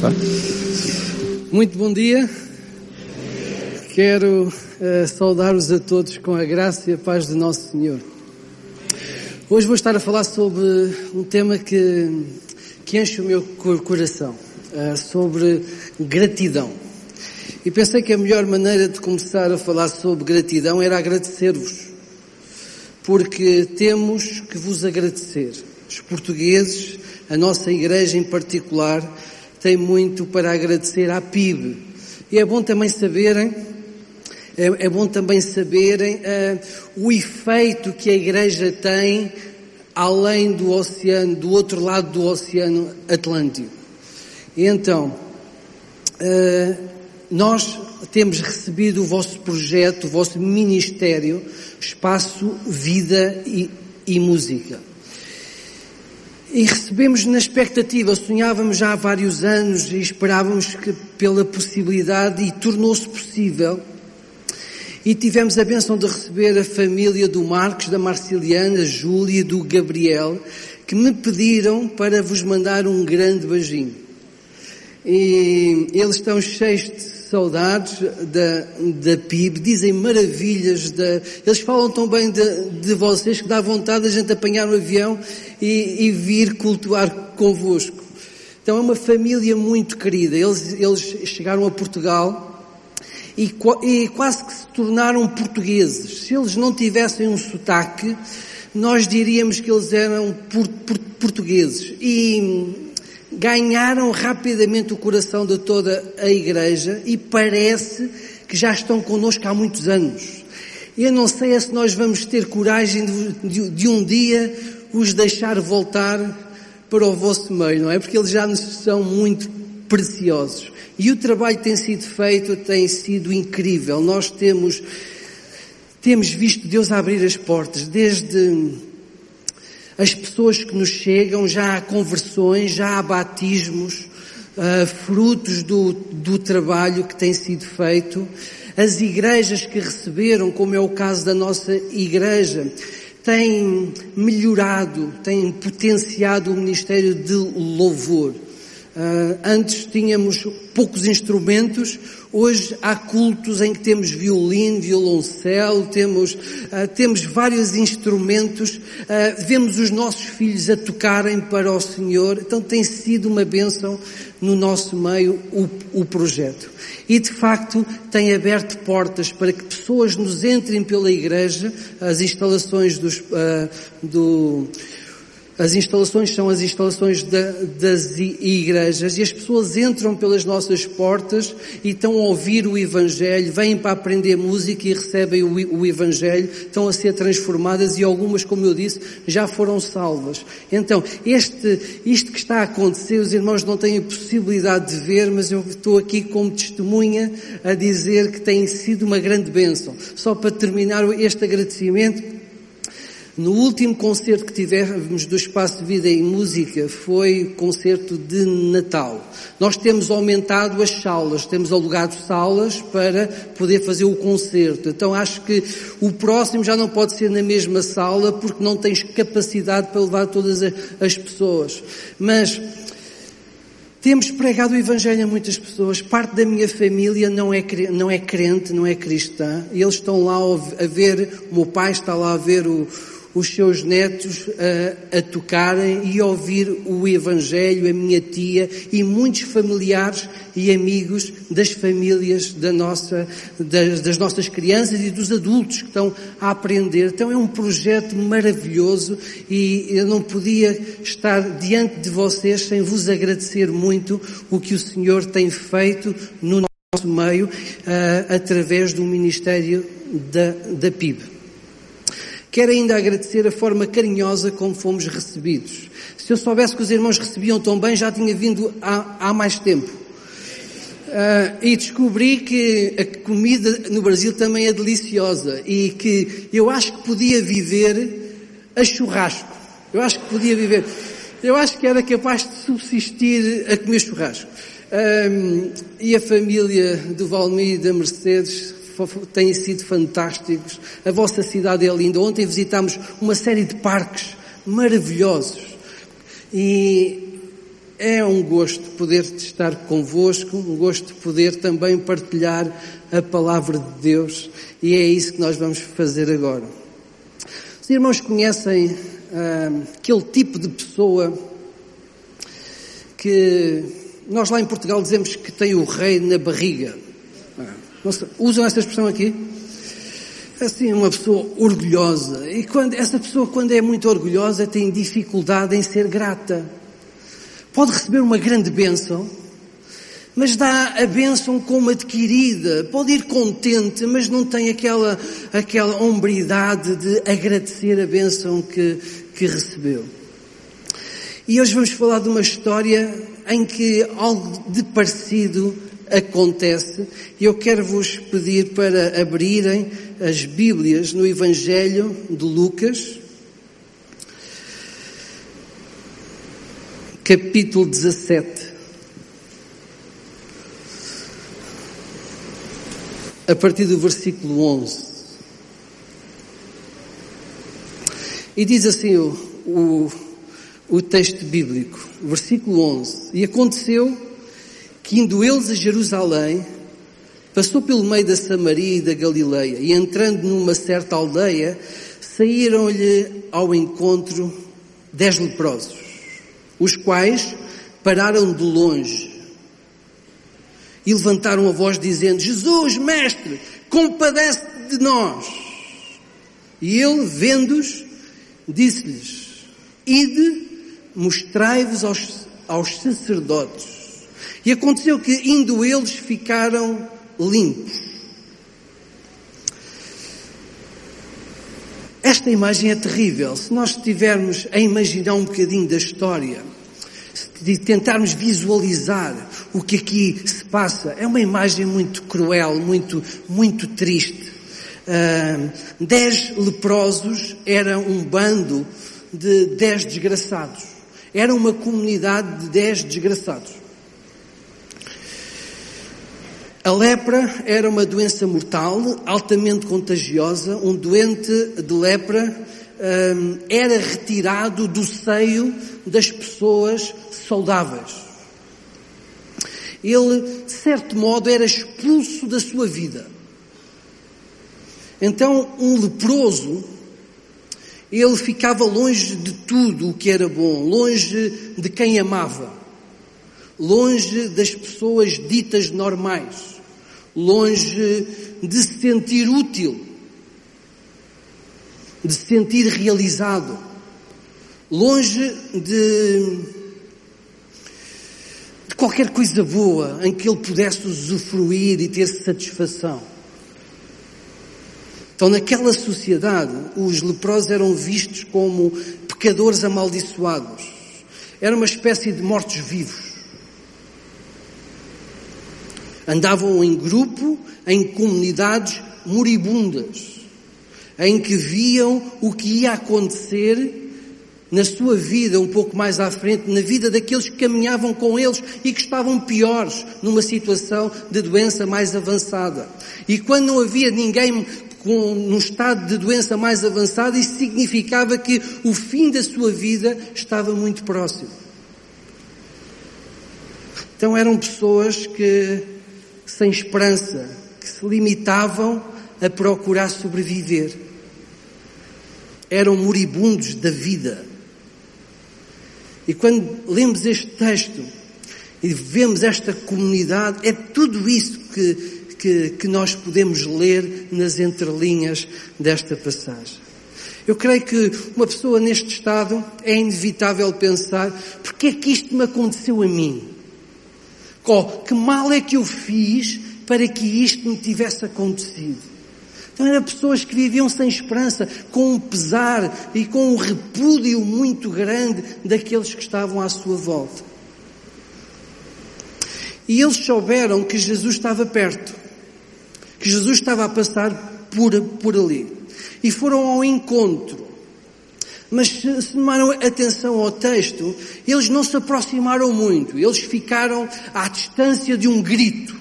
Tá? Muito bom dia. Quero uh, saudar-vos a todos com a graça e a paz de Nosso Senhor. Hoje vou estar a falar sobre um tema que, que enche o meu coração, uh, sobre gratidão. E pensei que a melhor maneira de começar a falar sobre gratidão era agradecer-vos, porque temos que vos agradecer. Os portugueses, a nossa igreja em particular, tem muito para agradecer à PIB. E é bom também saberem, é, é bom também saberem uh, o efeito que a Igreja tem além do oceano, do outro lado do Oceano Atlântico. E então, uh, nós temos recebido o vosso projeto, o vosso ministério, Espaço, Vida e, e Música. E recebemos na expectativa, sonhávamos já há vários anos e esperávamos que pela possibilidade e tornou-se possível. E tivemos a benção de receber a família do Marcos, da Marciliana, Júlia e do Gabriel, que me pediram para vos mandar um grande beijinho. E eles estão cheios de saudades da, da PIB, dizem maravilhas da, eles falam tão bem de, de vocês que dá vontade a gente apanhar um avião e, e vir cultuar convosco. Então é uma família muito querida. Eles, eles chegaram a Portugal e, e quase que se tornaram portugueses. Se eles não tivessem um sotaque, nós diríamos que eles eram por, por, portugueses. E ganharam rapidamente o coração de toda a igreja e parece que já estão connosco há muitos anos. Eu não sei é se nós vamos ter coragem de, de, de, um dia os deixar voltar para o vosso meio, não é? Porque eles já nos são muito preciosos. E o trabalho que tem sido feito tem sido incrível. Nós temos, temos visto Deus abrir as portas, desde as pessoas que nos chegam, já há conversões, já há batismos, uh, frutos do, do trabalho que tem sido feito. As igrejas que receberam, como é o caso da nossa igreja, têm melhorado, têm potenciado o ministério de louvor. Uh, antes tínhamos poucos instrumentos, hoje há cultos em que temos violino, violoncelo, temos, uh, temos vários instrumentos, uh, vemos os nossos filhos a tocarem para o Senhor, então tem sido uma bênção no nosso meio o, o projeto. E de facto tem aberto portas para que pessoas nos entrem pela igreja, as instalações dos, do, as instalações são as instalações da, das igrejas e as pessoas entram pelas nossas portas e estão a ouvir o Evangelho, vêm para aprender música e recebem o, o Evangelho, estão a ser transformadas e algumas, como eu disse, já foram salvas. Então, este, isto que está a acontecer, os irmãos não têm a possibilidade de ver, mas eu estou aqui como testemunha a dizer que tem sido uma grande bênção. Só para terminar este agradecimento, no último concerto que tivemos do Espaço de Vida em Música foi concerto de Natal. Nós temos aumentado as salas, temos alugado salas para poder fazer o concerto. Então acho que o próximo já não pode ser na mesma sala porque não tens capacidade para levar todas as pessoas. Mas temos pregado o Evangelho a muitas pessoas. Parte da minha família não é, não é crente, não é cristã. E eles estão lá a ver, o meu pai está lá a ver o, os seus netos a, a tocarem e ouvir o Evangelho, a minha tia e muitos familiares e amigos das famílias da nossa, das, das nossas crianças e dos adultos que estão a aprender. Então é um projeto maravilhoso e eu não podia estar diante de vocês sem vos agradecer muito o que o Senhor tem feito no nosso meio uh, através do Ministério da, da PIB. Quero ainda agradecer a forma carinhosa como fomos recebidos. Se eu soubesse que os irmãos recebiam tão bem, já tinha vindo há, há mais tempo. Uh, e descobri que a comida no Brasil também é deliciosa e que eu acho que podia viver a churrasco. Eu acho que podia viver. Eu acho que era capaz de subsistir a comer churrasco. Um, ah, e a família do Valmir e da Mercedes têm sido fantásticos. A vossa cidade é linda. Ontem visitámos uma série de parques maravilhosos. E é um gosto poder estar convosco, um gosto poder também partilhar a palavra de Deus e é isso que nós vamos fazer agora. Os irmãos conhecem ah, aquele tipo de pessoa que nós lá em Portugal dizemos que tem o rei na barriga. Usam essa expressão aqui? Assim, uma pessoa orgulhosa. E quando, essa pessoa, quando é muito orgulhosa, tem dificuldade em ser grata. Pode receber uma grande bênção, mas dá a bênção como adquirida. Pode ir contente, mas não tem aquela, aquela hombridade de agradecer a bênção que, que recebeu. E hoje vamos falar de uma história em que algo de parecido acontece. E eu quero vos pedir para abrirem as Bíblias no Evangelho de Lucas, capítulo 17. A partir do versículo 11. E diz assim o, o, o texto bíblico, versículo 11. E aconteceu que indo eles a Jerusalém, passou pelo meio da Samaria e da Galileia, e entrando numa certa aldeia, saíram-lhe ao encontro dez leprosos, os quais pararam de longe e levantaram a voz dizendo, Jesus, mestre, compadece de nós. E ele, vendo-os, disse-lhes, ide, mostrai-vos aos, aos sacerdotes. E aconteceu que, indo eles, ficaram limpos. Esta imagem é terrível. Se nós estivermos a imaginar um bocadinho da história, de tentarmos visualizar o que aqui se passa, é uma imagem muito cruel, muito, muito triste. Uh, dez leprosos eram um bando de dez desgraçados. Era uma comunidade de dez desgraçados. A lepra era uma doença mortal, altamente contagiosa. Um doente de lepra um, era retirado do seio das pessoas saudáveis. Ele, de certo modo, era expulso da sua vida. Então, um leproso, ele ficava longe de tudo o que era bom, longe de quem amava, longe das pessoas ditas normais longe de se sentir útil, de se sentir realizado, longe de, de qualquer coisa boa em que ele pudesse usufruir e ter satisfação. Então, naquela sociedade, os leprosos eram vistos como pecadores amaldiçoados. Era uma espécie de mortos-vivos. Andavam em grupo, em comunidades moribundas, em que viam o que ia acontecer na sua vida um pouco mais à frente, na vida daqueles que caminhavam com eles e que estavam piores, numa situação de doença mais avançada. E quando não havia ninguém com, num estado de doença mais avançada, isso significava que o fim da sua vida estava muito próximo. Então eram pessoas que sem esperança, que se limitavam a procurar sobreviver. Eram moribundos da vida. E quando lemos este texto e vemos esta comunidade, é tudo isso que, que, que nós podemos ler nas entrelinhas desta passagem. Eu creio que uma pessoa neste estado é inevitável pensar, porque é que isto me aconteceu a mim? Oh, que mal é que eu fiz para que isto me tivesse acontecido? Então eram pessoas que viviam sem esperança, com um pesar e com um repúdio muito grande daqueles que estavam à sua volta. E eles souberam que Jesus estava perto, que Jesus estava a passar por, por ali. E foram ao encontro. Mas se tomaram atenção ao texto, eles não se aproximaram muito, eles ficaram à distância de um grito.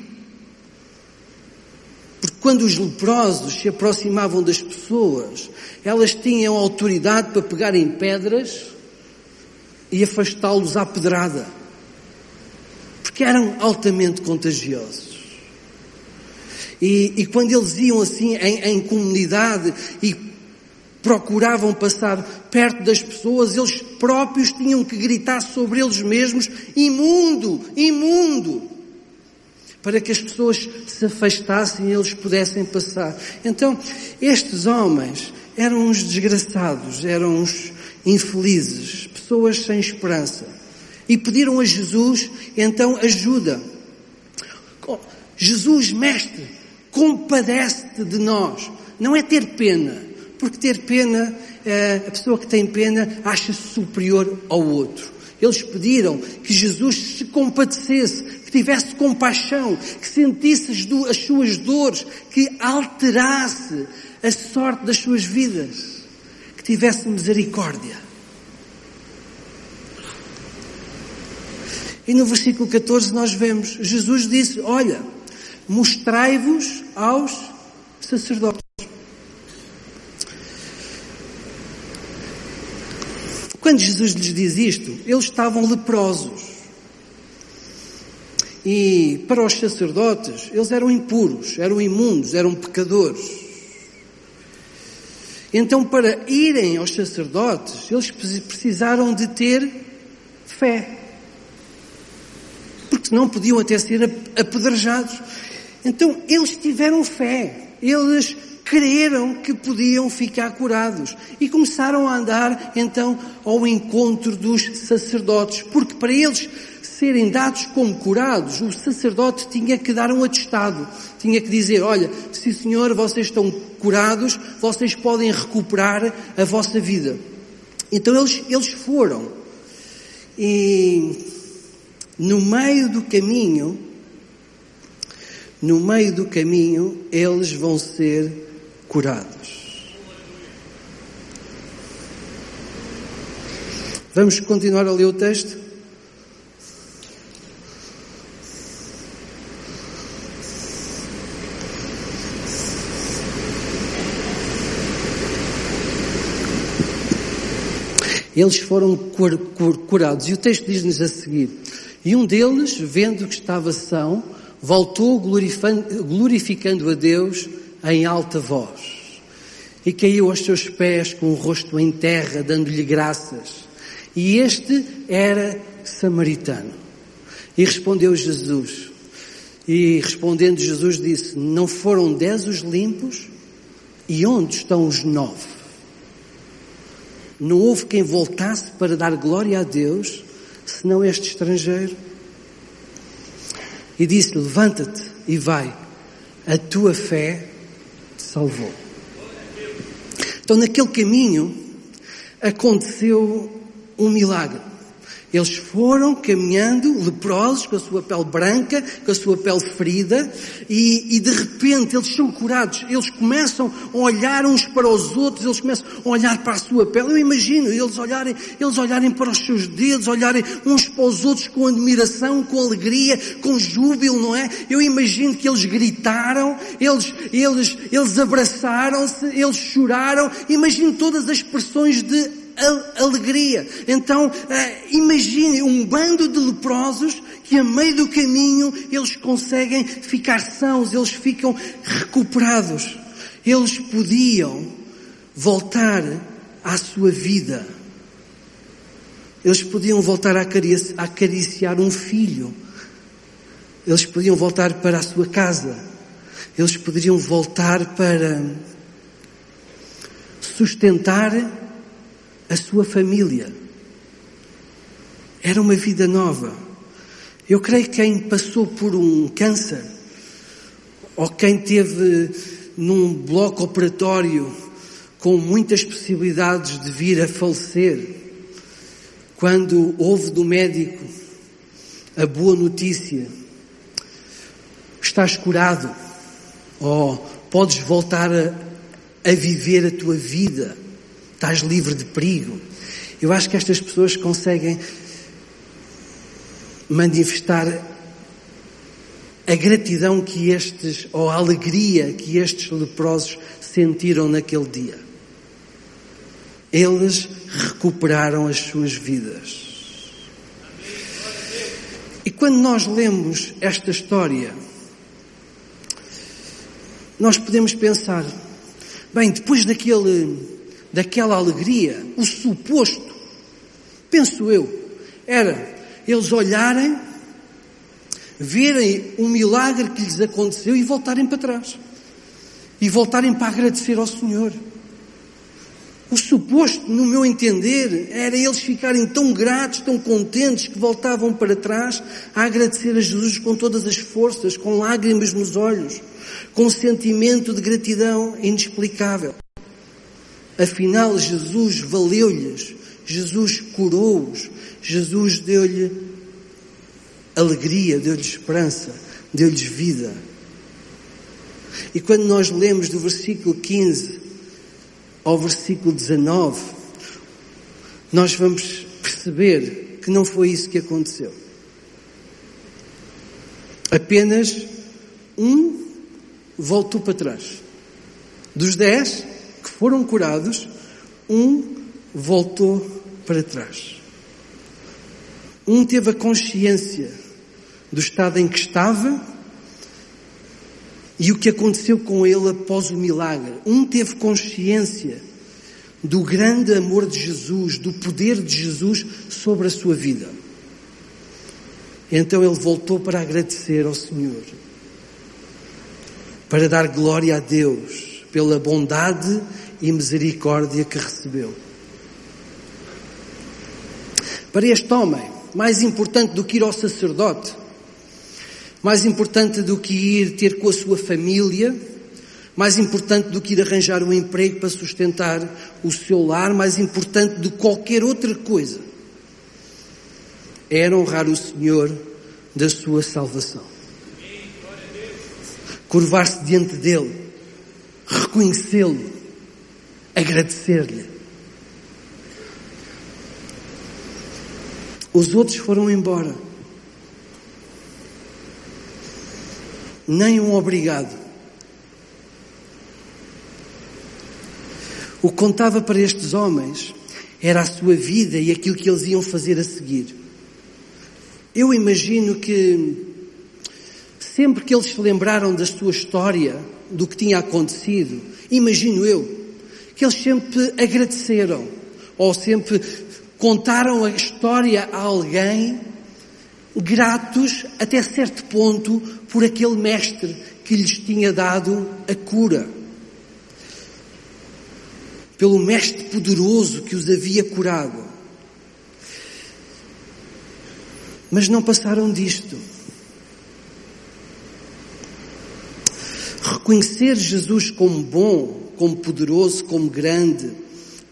Porque quando os leprosos se aproximavam das pessoas, elas tinham autoridade para pegarem pedras e afastá-los à pedrada. porque eram altamente contagiosos. E, e quando eles iam assim em, em comunidade e procuravam passar perto das pessoas, eles próprios tinham que gritar sobre eles mesmos: imundo, imundo para que as pessoas se afastassem e eles pudessem passar. Então, estes homens eram uns desgraçados, eram uns infelizes, pessoas sem esperança. E pediram a Jesus, então, ajuda. Jesus, mestre, compadece-te de nós. Não é ter pena, porque ter pena, eh, a pessoa que tem pena acha-se superior ao outro. Eles pediram que Jesus se compadecesse, que tivesse compaixão, que sentisse as, suas dores, que alterasse a sorte das suas vidas, que tivesse misericórdia. E no versículo 14 nós vemos, Jesus disse, olha, mostrai-vos aos sacerdotes. Quando Jesus lhes diz isto, eles estavam leprosos. E para os sacerdotes, eles eram impuros, eram imundos, eram pecadores. Então, para irem aos sacerdotes, eles precisaram de ter fé. Porque não podiam até ser apedrejados. Então, eles tiveram fé. Eles creram que podiam ficar curados e começaram a andar então ao encontro dos sacerdotes, porque para eles serem dados como curados, o sacerdote tinha que dar um atestado, tinha que dizer, olha, se senhor, vocês estão curados, vocês podem recuperar a vossa vida. Então eles, eles foram. E no meio do caminho, no meio do caminho, eles vão ser curados. Vamos continuar a ler o texto? Eles foram cur, cur, curados. E o texto diz-nos a seguir: E um deles, vendo que estava são, voltou glorificando a Deus em alta voz e caiu aos seus pés com o rosto em terra, dando-lhe graças. E este era samaritano. E respondeu Jesus. E respondendo Jesus disse, não foram dez os limpos? E onde estão os nove? Não houve quem voltasse para dar glória a Deus, senão este estrangeiro? E disse, levanta-te e vai, a tua fé salvou. Então, naquele caminho, aconteceu um milagre. Eles foram caminhando leprosos, com a sua pele branca, com a sua pele ferida, e, e, de repente eles são curados. Eles começam a olhar uns para os outros, eles começam a olhar para a sua pele. Eu imagino eles olharem, eles olharem para os seus dedos, olharem uns para os outros com admiração, com alegria, com júbilo, não é? Eu imagino que eles gritaram, eles, eles, eles abraçaram-se, eles choraram. Imagino todas as expressões de alegria. Então, eh, imagine um bando de leprosos que a meio do caminho eles conseguem ficar sãos, eles ficam recuperados. Eles podiam voltar à sua vida. Eles podiam voltar a acariciar um filho. Eles podiam voltar para a sua casa. Eles poderiam voltar para sustentar a sua família. Era uma vida nova. Eu creio que quem passou por um câncer, ou quem teve num bloco operatório com muitas possibilidades de vir a falecer, quando houve do médico a boa notícia, estás curado, ou podes voltar a, a viver a tua vida estás livre de perigo. Eu acho que estas pessoas conseguem manifestar a gratidão que estes, ou a alegria que estes leprosos sentiram naquele dia. Eles recuperaram as suas vidas. E quando nós lemos esta história, nós podemos pensar, bem, depois daquele, daquela alegria, o suposto, penso eu, era eles olharem, verem o milagre que lhes aconteceu e voltarem para trás. E voltarem para agradecer ao Senhor. O suposto, no meu entender, era eles ficarem tão gratos, tão contentes, que voltavam para trás a agradecer a Jesus com todas as forças, com lágrimas nos olhos, com um sentimento de gratidão inexplicável. Afinal, Jesus valeu-lhes, Jesus curou-os, Jesus deu-lhe alegria, deu-lhes esperança, deu-lhes vida. E quando nós lemos do versículo 15 ao versículo 19, nós vamos perceber que não foi isso que aconteceu. Apenas um voltou para trás. Dos dez foram curados, um voltou para trás. Um teve a consciência do estado em que estava e o que aconteceu com ele após o milagre. Um teve consciência do grande amor de Jesus, do poder de Jesus sobre a sua vida. Então ele voltou para agradecer ao Senhor, para dar glória a Deus pela bondade e misericórdia que recebeu. Para este homem, mais importante do que ir ao sacerdote, mais importante do que ir ter com a sua família, mais importante do que ir arranjar um emprego para sustentar o seu lar, mais importante do que qualquer outra coisa, era honrar o Senhor da sua salvação. Curvar-se diante dele, reconhecê-lo, agradecer-lhe. Os outros foram embora. Nem um obrigado. O que contava para estes homens era a sua vida e aquilo que eles iam fazer a seguir. Eu imagino que sempre que eles se lembraram da sua história, do que tinha acontecido, imagino eu, que eles sempre agradeceram, ou sempre contaram a história a alguém, gratos até certo ponto por aquele mestre que lhes tinha dado a cura. Pelo mestre poderoso que os havia curado. Mas não passaram disto. Reconhecer Jesus como bom, como poderoso, como grande,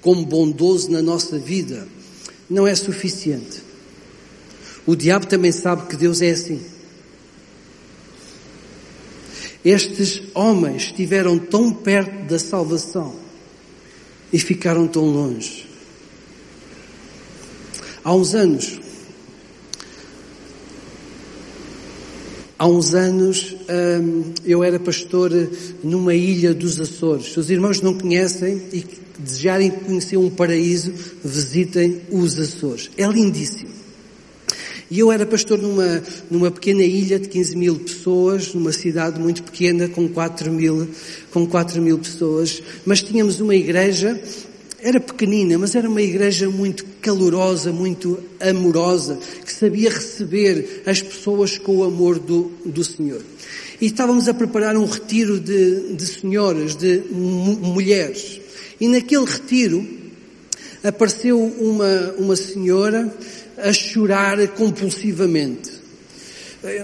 como bondoso na nossa vida não é suficiente. O diabo também sabe que Deus é assim. Estes homens estiveram tão perto da salvação e ficaram tão longe. Há uns anos, há uns anos hum, eu era pastor numa ilha dos Açores. Se os irmãos não conhecem e desejarem conhecer um paraíso, visitem os Açores. É lindíssimo. E eu era pastor numa, numa pequena ilha de 15 mil pessoas, numa cidade muito pequena com 4 mil, com 4 mil pessoas, mas tínhamos uma igreja, era pequenina, mas era uma igreja muito calorosa, muito amorosa, que sabia receber as pessoas com o amor do, do Senhor. E estávamos a preparar um retiro de, de senhoras, de mulheres. E naquele retiro apareceu uma, uma senhora a chorar compulsivamente.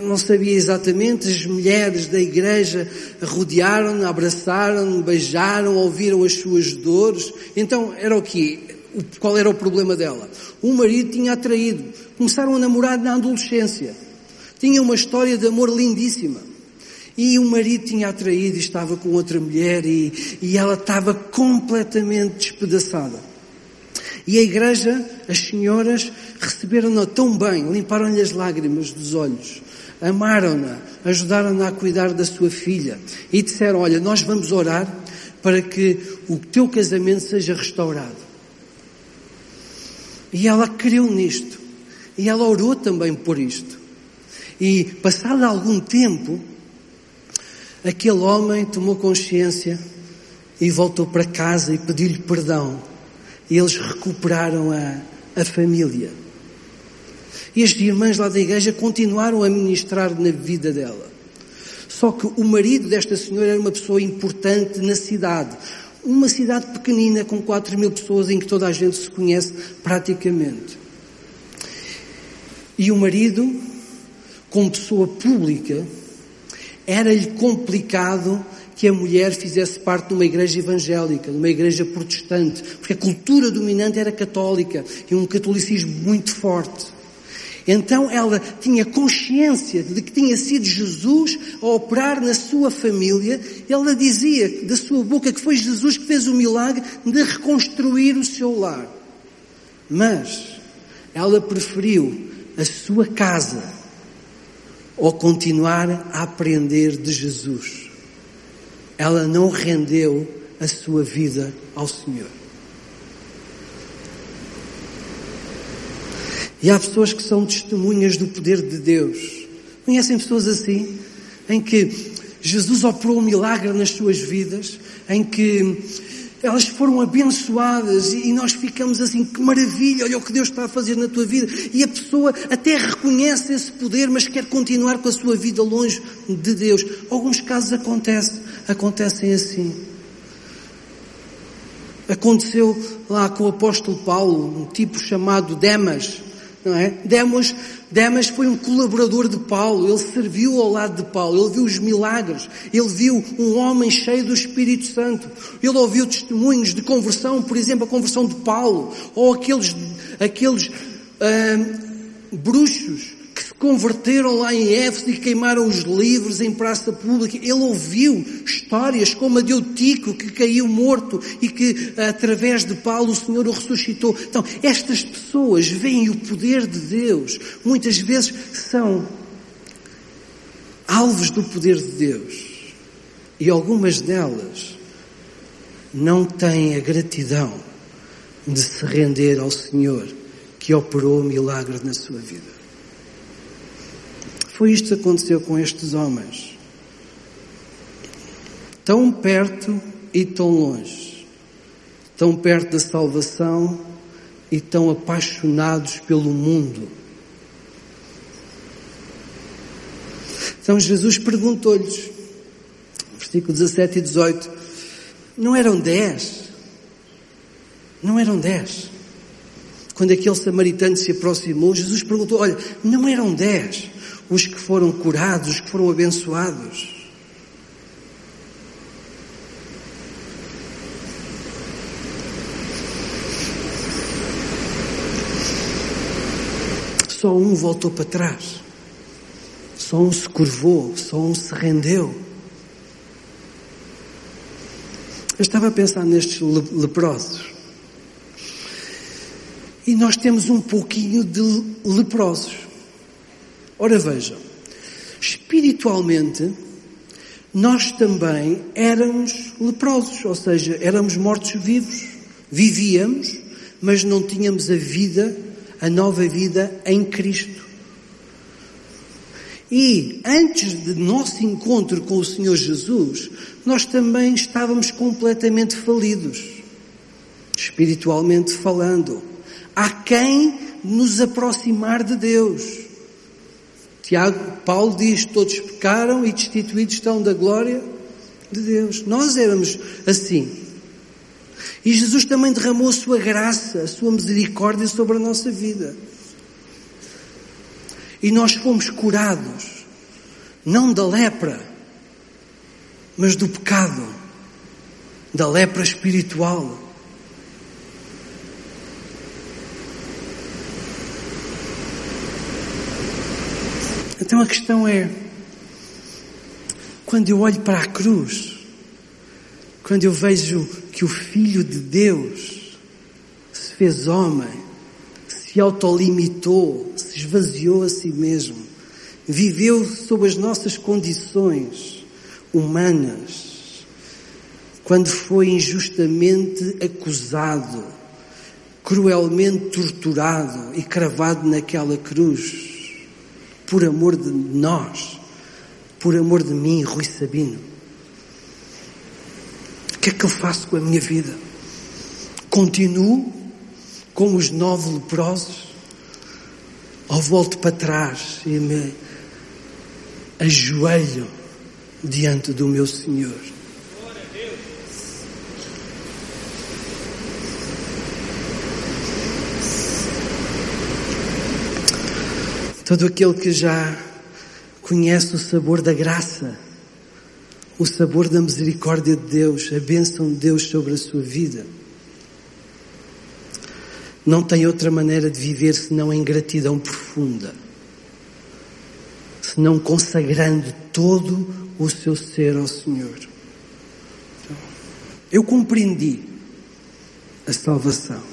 Não sabia exatamente, as mulheres da igreja rodearam, abraçaram, beijaram, ouviram as suas dores. Então era o quê? Qual era o problema dela? O marido tinha atraído. Começaram a namorar na adolescência. Tinha uma história de amor lindíssima. E o marido tinha atraído e estava com outra mulher e, e ela estava completamente despedaçada. E a igreja, as senhoras, receberam-na tão bem, limparam-lhe as lágrimas dos olhos, amaram-na, ajudaram-na a cuidar da sua filha e disseram, olha, nós vamos orar para que o teu casamento seja restaurado. E ela creu nisto. E ela orou também por isto. E passado algum tempo, aquele homem tomou consciência e voltou para casa e pediu-lhe perdão. E eles recuperaram a, a família. E as irmãs lá da igreja continuaram a ministrar na vida dela. Só que o marido desta senhora era uma pessoa importante na cidade. Uma cidade pequenina com 4 mil pessoas em que toda a gente se conhece praticamente. E o marido, como pessoa pública, era-lhe complicado que a mulher fizesse parte de uma igreja evangélica, de uma igreja protestante, porque a cultura dominante era católica e um catolicismo muito forte. Então ela tinha consciência de que tinha sido Jesus a operar na sua família. Ela dizia da sua boca que foi Jesus que fez o milagre de reconstruir o seu lar. Mas ela preferiu a sua casa ou continuar a aprender de Jesus ela não rendeu a sua vida ao Senhor. E há pessoas que são testemunhas do poder de Deus. Conhecem pessoas assim? Em que Jesus operou um milagre nas suas vidas, em que elas foram abençoadas e nós ficamos assim, que maravilha, olha o que Deus está a fazer na tua vida. E a pessoa até reconhece esse poder, mas quer continuar com a sua vida longe de Deus. Alguns casos acontece, acontecem assim. Aconteceu lá com o apóstolo Paulo, um tipo chamado Demas, não é? Demas, Demas foi um colaborador de Paulo, ele serviu ao lado de Paulo, ele viu os milagres, ele viu um homem cheio do Espírito Santo, ele ouviu testemunhos de conversão, por exemplo, a conversão de Paulo, ou aqueles, aqueles ah, bruxos converteram lá em Éfeso e queimaram os livros em praça pública. Ele ouviu histórias como a de Eutico que caiu morto e que através de Paulo o Senhor o ressuscitou. Então, estas pessoas veem o poder de Deus. Muitas vezes são alvos do poder de Deus. E algumas delas não têm a gratidão de se render ao Senhor que operou o milagre na sua vida. Foi isto que aconteceu com estes homens. Tão perto e tão longe. Tão perto da salvação e tão apaixonados pelo mundo. Então Jesus perguntou-lhes, versículo 17 e 18, não eram dez? Não eram dez? Quando aquele samaritano se aproximou, Jesus perguntou, olha, não eram dez? Os que foram curados, os que foram abençoados. Só um voltou para trás. Só um se curvou, só um se rendeu. Eu estava a pensar nestes leprosos. E nós temos um pouquinho de leprosos. Ora vejam, espiritualmente, nós também éramos leprosos, ou seja, éramos mortos-vivos. Vivíamos, mas não tínhamos a vida, a nova vida em Cristo. E antes de nosso encontro com o Senhor Jesus, nós também estávamos completamente falidos, espiritualmente falando. Há quem nos aproximar de Deus. Tiago, Paulo diz, todos pecaram e destituídos estão da glória de Deus. Nós éramos assim. E Jesus também derramou a sua graça, a sua misericórdia sobre a nossa vida. E nós fomos curados, não da lepra, mas do pecado, da lepra espiritual. Então a questão é, quando eu olho para a cruz, quando eu vejo que o Filho de Deus se fez homem, se autolimitou, se esvaziou a si mesmo, viveu sob as nossas condições humanas, quando foi injustamente acusado, cruelmente torturado e cravado naquela cruz, por amor de nós, por amor de mim, Rui Sabino. O que é que eu faço com a minha vida? Continuo como os nove leprosos? Ou volto para trás e me ajoelho diante do meu Senhor? Todo aquele que já conhece o sabor da graça, o sabor da misericórdia de Deus, a bênção de Deus sobre a sua vida, não tem outra maneira de viver senão em gratidão profunda, senão consagrando todo o seu ser ao Senhor. Eu compreendi a salvação.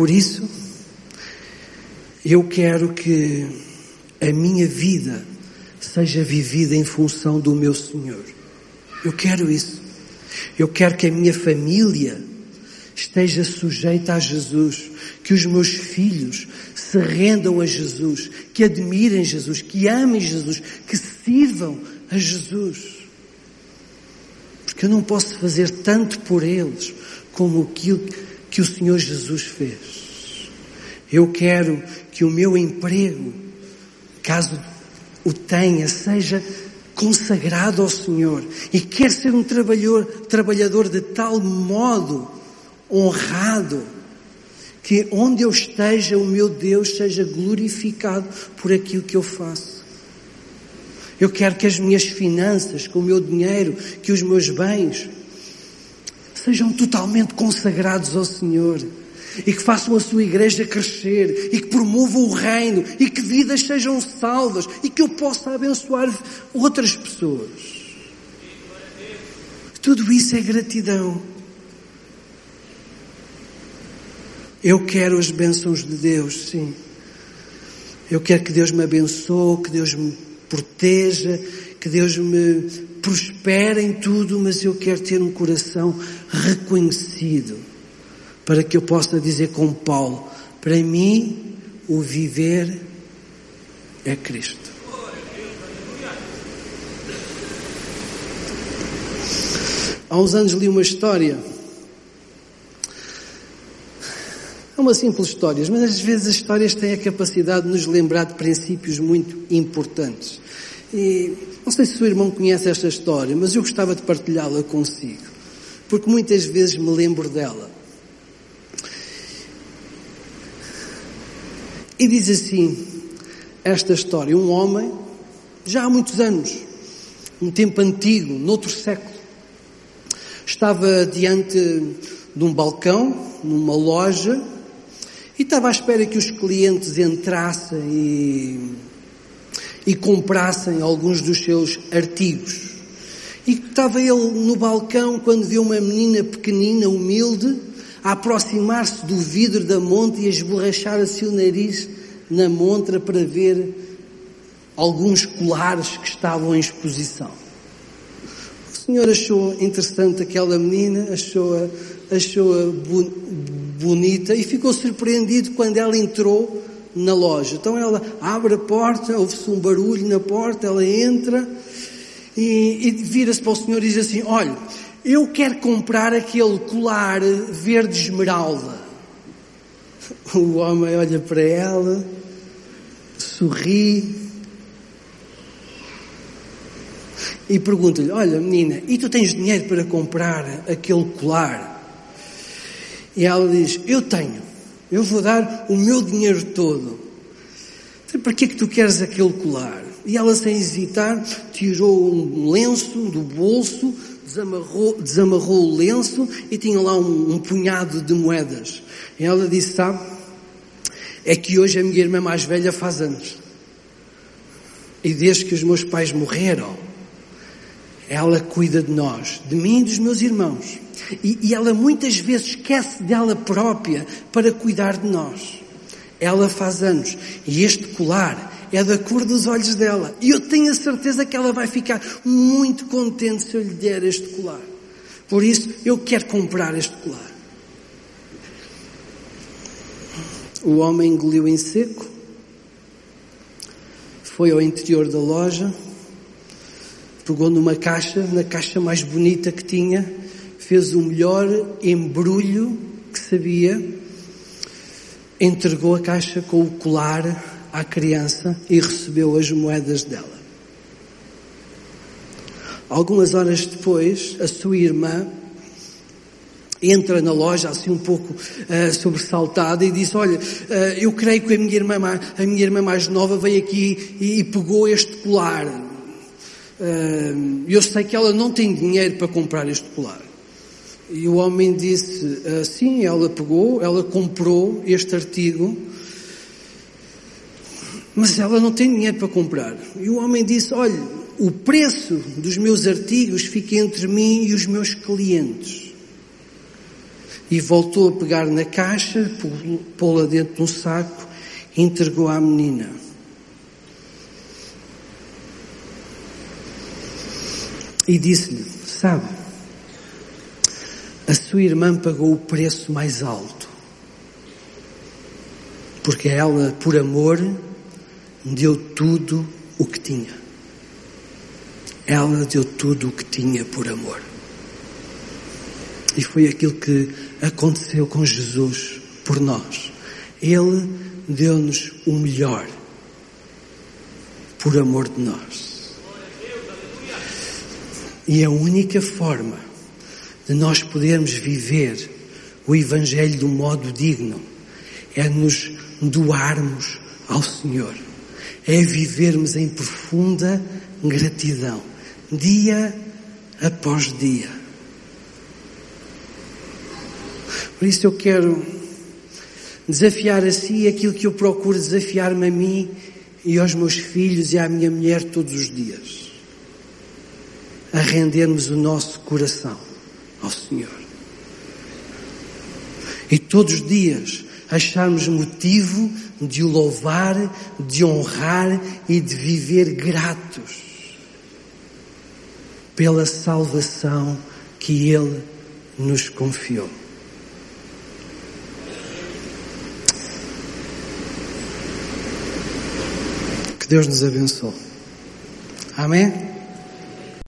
Por isso, eu quero que a minha vida seja vivida em função do meu Senhor. Eu quero isso. Eu quero que a minha família esteja sujeita a Jesus, que os meus filhos se rendam a Jesus, que admirem Jesus, que amem Jesus, que sirvam a Jesus. Porque eu não posso fazer tanto por eles como aquilo que o Senhor Jesus fez. Eu quero que o meu emprego, caso o tenha, seja consagrado ao Senhor e quer ser um trabalhador, trabalhador de tal modo honrado que onde eu esteja o meu Deus seja glorificado por aquilo que eu faço. Eu quero que as minhas finanças, que o meu dinheiro, que os meus bens sejam totalmente consagrados ao Senhor e que façam a sua igreja crescer e que promovam o reino e que vidas sejam salvas e que eu possa abençoar outras pessoas. Tudo isso é gratidão. Eu quero as bênçãos de Deus, sim. Eu quero que Deus me abençoe, que Deus me proteja, que Deus me prospere em tudo, mas eu quero ter um coração reconhecido para que eu possa dizer com Paulo, para mim o viver é Cristo. Há uns anos li uma história. É uma simples história, mas às vezes as histórias têm a capacidade de nos lembrar de princípios muito importantes. E não sei se o irmão conhece esta história, mas eu gostava de partilhá-la consigo, porque muitas vezes me lembro dela. E diz assim, esta história, um homem, já há muitos anos, um tempo antigo, noutro século, estava diante de um balcão, numa loja, e estava à espera que os clientes entrassem e e comprassem alguns dos seus artigos. E estava ele no balcão quando viu uma menina pequenina, humilde, a aproximar-se do vidro da montra e a esborrachar-se o nariz na montra para ver alguns colares que estavam em exposição. O senhor achou interessante aquela menina, achou-a achou bonita e ficou surpreendido quando ela entrou na loja. Então ela abre a porta, ouve-se um barulho na porta, ela entra e, e vira-se para o senhor e diz assim: Olha, eu quero comprar aquele colar verde esmeralda. O homem olha para ela, sorri e pergunta-lhe: Olha, menina, e tu tens dinheiro para comprar aquele colar? E ela diz: Eu tenho. Eu vou dar o meu dinheiro todo. Então, para que é que tu queres aquele colar? E ela, sem hesitar, tirou um lenço do bolso, desamarrou, desamarrou o lenço e tinha lá um, um punhado de moedas. E ela disse, sabe, é que hoje a minha irmã mais velha faz anos. E desde que os meus pais morreram, ela cuida de nós, de mim e dos meus irmãos. E, e ela muitas vezes esquece dela própria para cuidar de nós. Ela faz anos e este colar é da cor dos olhos dela. E eu tenho a certeza que ela vai ficar muito contente se eu lhe der este colar. Por isso, eu quero comprar este colar. O homem engoliu em seco, foi ao interior da loja, pegou numa caixa, na caixa mais bonita que tinha, fez o melhor embrulho que sabia, entregou a caixa com o colar à criança e recebeu as moedas dela. Algumas horas depois, a sua irmã entra na loja assim um pouco uh, sobressaltada e diz, olha, uh, eu creio que a minha irmã, a minha irmã mais nova veio aqui e, e pegou este colar. Uh, eu sei que ela não tem dinheiro para comprar este colar. E o homem disse, sim, ela pegou, ela comprou este artigo, mas ela não tem dinheiro para comprar. E o homem disse, olha, o preço dos meus artigos fica entre mim e os meus clientes e voltou a pegar na caixa, pô-la dentro de um saco e entregou à menina. E disse-lhe, sabe, a sua irmã pagou o preço mais alto, porque ela, por amor, deu tudo o que tinha. Ela deu tudo o que tinha por amor. E foi aquilo que aconteceu com Jesus por nós. Ele deu-nos o melhor por amor de nós. E a única forma de nós podermos viver o Evangelho de um modo digno é nos doarmos ao Senhor, é vivermos em profunda gratidão, dia após dia. Por isso eu quero desafiar a si aquilo que eu procuro desafiar-me a mim e aos meus filhos e à minha mulher todos os dias. A rendermos o nosso coração ao Senhor. E todos os dias acharmos motivo de o louvar, de honrar e de viver gratos pela salvação que Ele nos confiou. Deus nos abençoe. Amém?